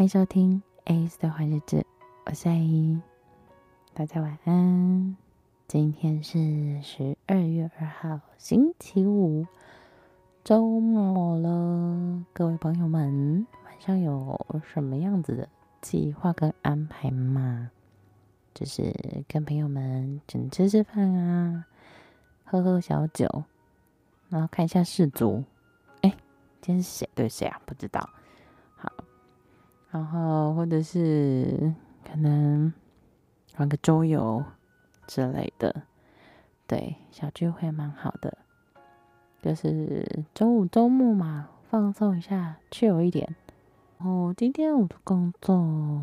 欢迎收听 ACE 的坏日子，我是 A，大家晚安。今天是十二月二号，星期五，周末了。各位朋友们，晚上有什么样子的计划跟安排吗？就是跟朋友们只能吃吃饭啊，喝喝小酒，然后看一下世足。哎，今天是谁对谁啊？不知道。然后或者是可能玩个桌游之类的，对，小聚会蛮好的。就是周五周末嘛，放松一下，chill 一点。然后今天我的工作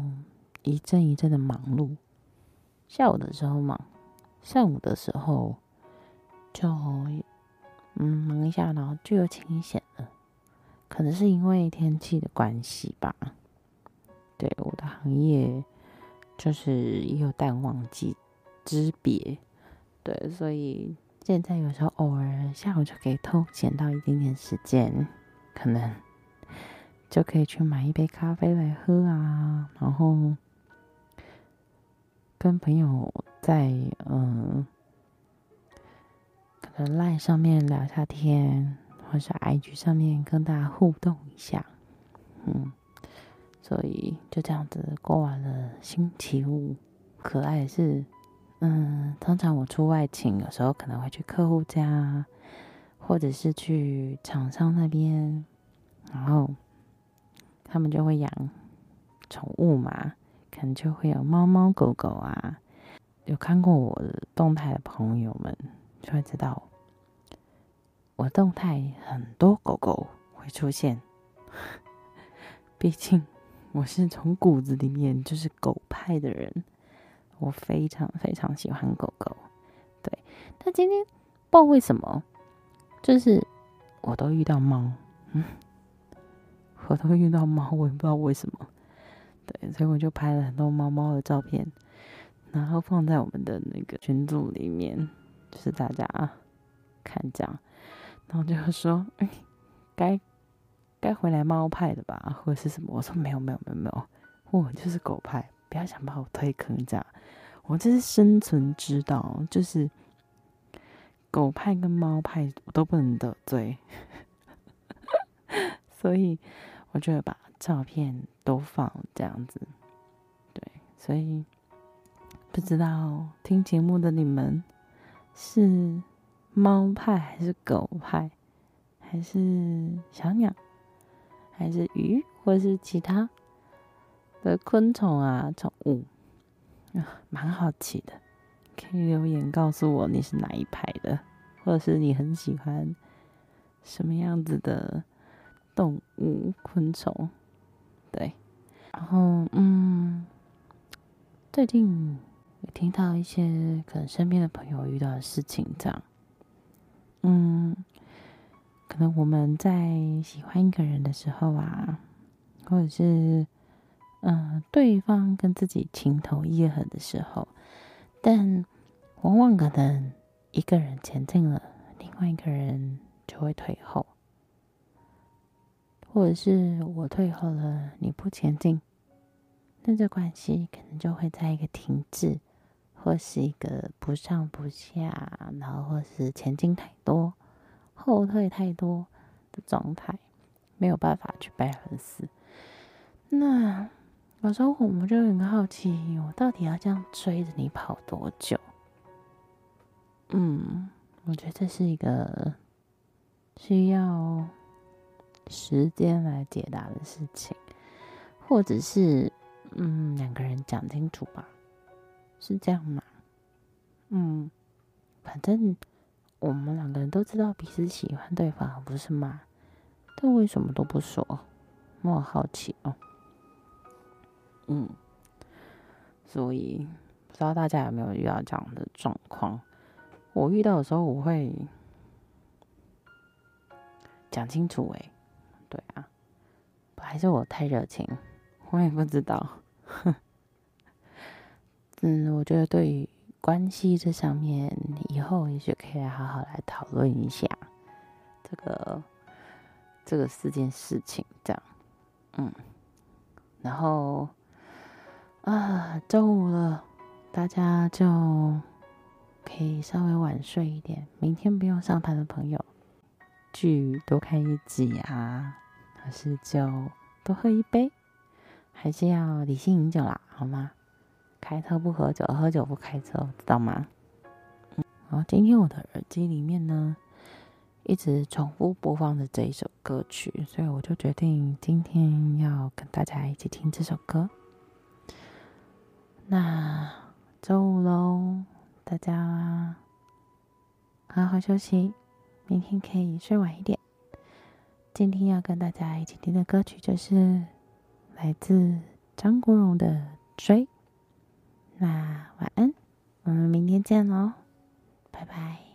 一阵一阵的忙碌。下午的时候忙，上午的时候就嗯忙一下，然后就有清闲了。可能是因为天气的关系吧。对，我的行业就是也有淡旺季之别，对，所以现在有时候偶尔下午就可以偷闲到一点点时间，可能就可以去买一杯咖啡来喝啊，然后。跟朋友在嗯，可能赖上面聊下天，或是 IG 上面跟大家互动一下，嗯，所以就这样子过完了星期五。可爱是，嗯，通常我出外勤，有时候可能会去客户家，或者是去厂商那边，然后他们就会养宠物嘛。可能就会有猫猫狗狗啊，有看过我的动态的朋友们就会知道，我动态很多狗狗会出现。毕竟我是从骨子里面就是狗派的人，我非常非常喜欢狗狗。对，但今天不知道为什么，就是我都遇到猫，嗯，我都遇到猫，我也不知道为什么。对，所以我就拍了很多猫猫的照片，然后放在我们的那个群组里面，就是大家看这样，然后就说：“哎，该该回来猫派的吧，或者是什么？”我说：“没有，没有，没有，没有，我就是狗派，不要想把我推坑这样。我这是生存之道，就是狗派跟猫派我都不能得罪，所以我就把。”照片都放这样子，对，所以不知道听节目的你们是猫派还是狗派，还是小鸟，还是鱼，或是其他的昆虫啊、宠物。啊，蛮好奇的，可以留言告诉我你是哪一派的，或者是你很喜欢什么样子的动物、昆虫。对，然后嗯，最近有听到一些可能身边的朋友遇到的事情，这样，嗯，可能我们在喜欢一个人的时候啊，或者是嗯，对方跟自己情投意合的时候，但往往可能一个人前进了，另外一个人就会退后。或者是我退后了，你不前进，那这关系可能就会在一个停滞，或是一个不上不下，然后或是前进太多，后退太多的状态，没有办法去 balance。那有时候我们就很好奇，我到底要这样追着你跑多久？嗯，我觉得这是一个需要。时间来解答的事情，或者是嗯，两个人讲清楚吧，是这样吗？嗯，反正我们两个人都知道彼此喜欢对方，不是吗？但为什么都不说？我好奇哦。嗯，所以不知道大家有没有遇到这样的状况？我遇到的时候，我会讲清楚诶。对啊，还是我太热情，我也不知道。嗯，我觉得对于关系这上面，以后也许可以好好来讨论一下这个这个四件事情，这样。嗯，然后啊，周五了，大家就可以稍微晚睡一点，明天不用上班的朋友，剧多看一集啊，还是就多喝一杯，还是要理性饮酒啦，好吗？开车不喝酒，喝酒不开车，知道吗？嗯，好，今天我的耳机里面呢，一直重复播放着这一首歌曲，所以我就决定今天要跟大家一起听这首歌。那周五喽，大家好好休息，明天可以睡晚一点。今天要跟大家一起听的歌曲就是来自张国荣的《追》。那晚安，我们明天见喽，拜拜。